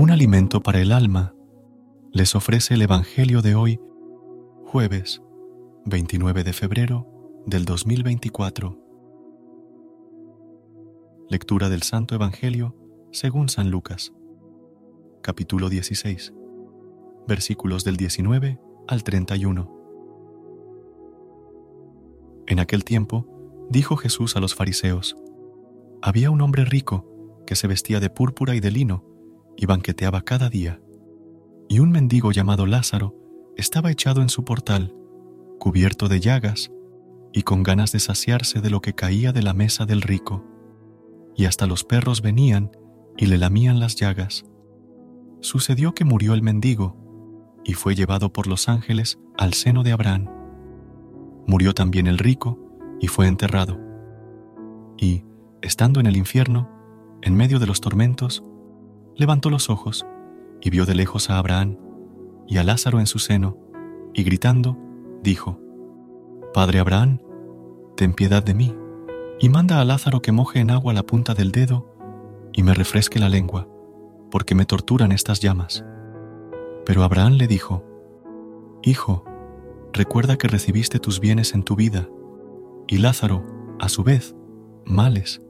Un alimento para el alma les ofrece el Evangelio de hoy, jueves 29 de febrero del 2024. Lectura del Santo Evangelio según San Lucas, capítulo 16, versículos del 19 al 31. En aquel tiempo, dijo Jesús a los fariseos, había un hombre rico que se vestía de púrpura y de lino y banqueteaba cada día. Y un mendigo llamado Lázaro estaba echado en su portal, cubierto de llagas y con ganas de saciarse de lo que caía de la mesa del rico. Y hasta los perros venían y le lamían las llagas. Sucedió que murió el mendigo y fue llevado por los ángeles al seno de Abraham. Murió también el rico y fue enterrado. Y, estando en el infierno, en medio de los tormentos, levantó los ojos y vio de lejos a Abraham y a Lázaro en su seno, y gritando, dijo, Padre Abraham, ten piedad de mí, y manda a Lázaro que moje en agua la punta del dedo y me refresque la lengua, porque me torturan estas llamas. Pero Abraham le dijo, Hijo, recuerda que recibiste tus bienes en tu vida, y Lázaro, a su vez, males.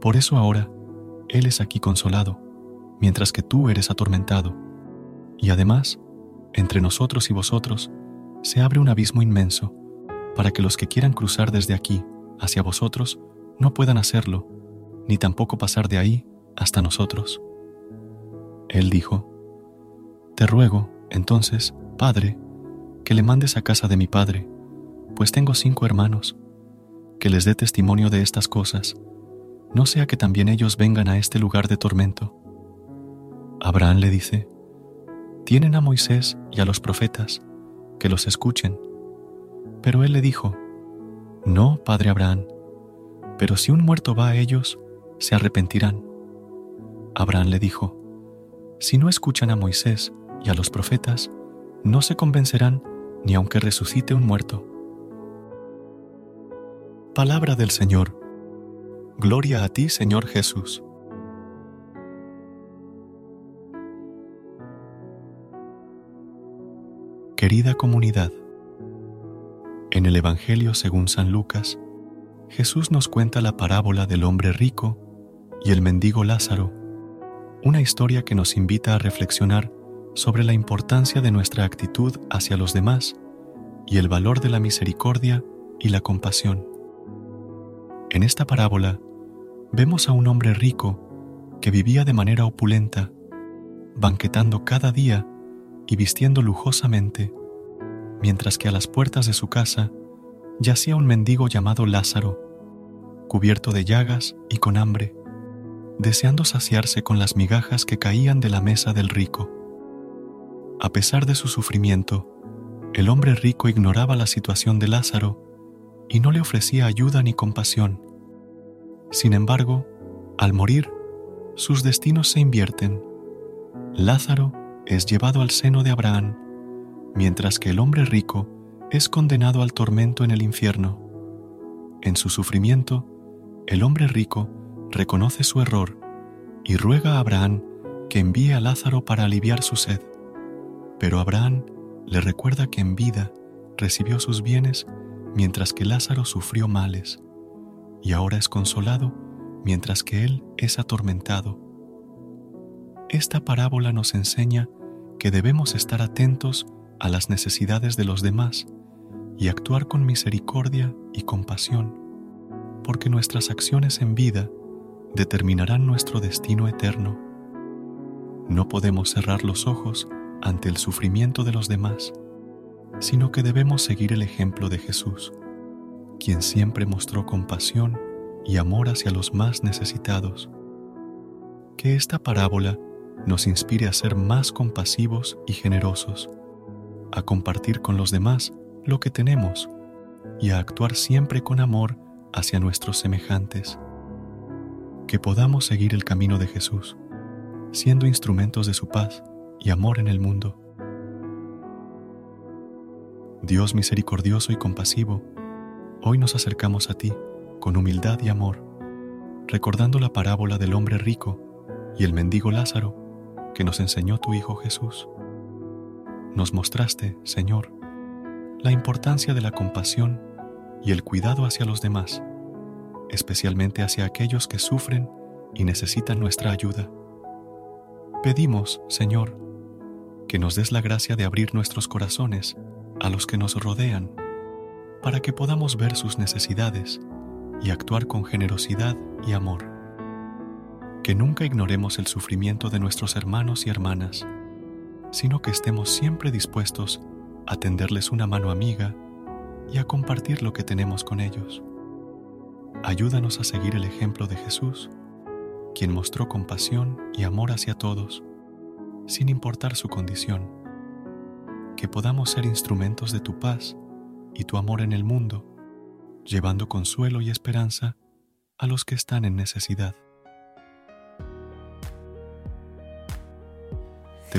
Por eso ahora, él es aquí consolado mientras que tú eres atormentado. Y además, entre nosotros y vosotros, se abre un abismo inmenso, para que los que quieran cruzar desde aquí hacia vosotros no puedan hacerlo, ni tampoco pasar de ahí hasta nosotros. Él dijo, Te ruego, entonces, Padre, que le mandes a casa de mi Padre, pues tengo cinco hermanos, que les dé testimonio de estas cosas, no sea que también ellos vengan a este lugar de tormento. Abraham le dice, tienen a Moisés y a los profetas, que los escuchen. Pero él le dijo, no, padre Abraham, pero si un muerto va a ellos, se arrepentirán. Abraham le dijo, si no escuchan a Moisés y a los profetas, no se convencerán ni aunque resucite un muerto. Palabra del Señor. Gloria a ti, Señor Jesús. Querida comunidad, en el Evangelio según San Lucas, Jesús nos cuenta la parábola del hombre rico y el mendigo Lázaro, una historia que nos invita a reflexionar sobre la importancia de nuestra actitud hacia los demás y el valor de la misericordia y la compasión. En esta parábola vemos a un hombre rico que vivía de manera opulenta, banquetando cada día y vistiendo lujosamente, mientras que a las puertas de su casa yacía un mendigo llamado Lázaro, cubierto de llagas y con hambre, deseando saciarse con las migajas que caían de la mesa del rico. A pesar de su sufrimiento, el hombre rico ignoraba la situación de Lázaro y no le ofrecía ayuda ni compasión. Sin embargo, al morir, sus destinos se invierten. Lázaro es llevado al seno de Abraham, mientras que el hombre rico es condenado al tormento en el infierno. En su sufrimiento, el hombre rico reconoce su error y ruega a Abraham que envíe a Lázaro para aliviar su sed. Pero Abraham le recuerda que en vida recibió sus bienes mientras que Lázaro sufrió males, y ahora es consolado mientras que Él es atormentado. Esta parábola nos enseña que debemos estar atentos a las necesidades de los demás y actuar con misericordia y compasión, porque nuestras acciones en vida determinarán nuestro destino eterno. No podemos cerrar los ojos ante el sufrimiento de los demás, sino que debemos seguir el ejemplo de Jesús, quien siempre mostró compasión y amor hacia los más necesitados. Que esta parábola nos inspire a ser más compasivos y generosos, a compartir con los demás lo que tenemos y a actuar siempre con amor hacia nuestros semejantes. Que podamos seguir el camino de Jesús, siendo instrumentos de su paz y amor en el mundo. Dios misericordioso y compasivo, hoy nos acercamos a ti con humildad y amor, recordando la parábola del hombre rico y el mendigo Lázaro que nos enseñó tu Hijo Jesús. Nos mostraste, Señor, la importancia de la compasión y el cuidado hacia los demás, especialmente hacia aquellos que sufren y necesitan nuestra ayuda. Pedimos, Señor, que nos des la gracia de abrir nuestros corazones a los que nos rodean, para que podamos ver sus necesidades y actuar con generosidad y amor. Que nunca ignoremos el sufrimiento de nuestros hermanos y hermanas, sino que estemos siempre dispuestos a tenderles una mano amiga y a compartir lo que tenemos con ellos. Ayúdanos a seguir el ejemplo de Jesús, quien mostró compasión y amor hacia todos, sin importar su condición. Que podamos ser instrumentos de tu paz y tu amor en el mundo, llevando consuelo y esperanza a los que están en necesidad.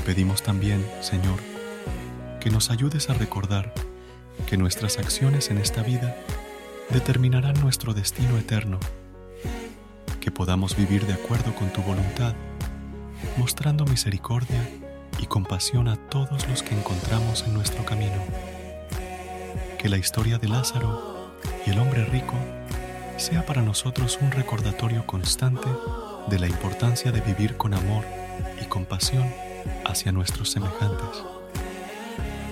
Pedimos también, Señor, que nos ayudes a recordar que nuestras acciones en esta vida determinarán nuestro destino eterno, que podamos vivir de acuerdo con tu voluntad, mostrando misericordia y compasión a todos los que encontramos en nuestro camino. Que la historia de Lázaro y el hombre rico sea para nosotros un recordatorio constante de la importancia de vivir con amor y compasión hacia nuestros semejantes.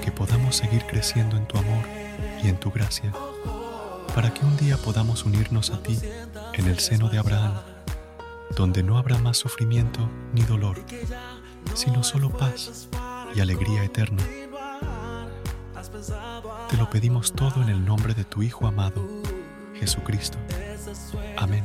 Que podamos seguir creciendo en tu amor y en tu gracia, para que un día podamos unirnos a ti en el seno de Abraham, donde no habrá más sufrimiento ni dolor, sino solo paz y alegría eterna. Te lo pedimos todo en el nombre de tu Hijo amado, Jesucristo. Amén.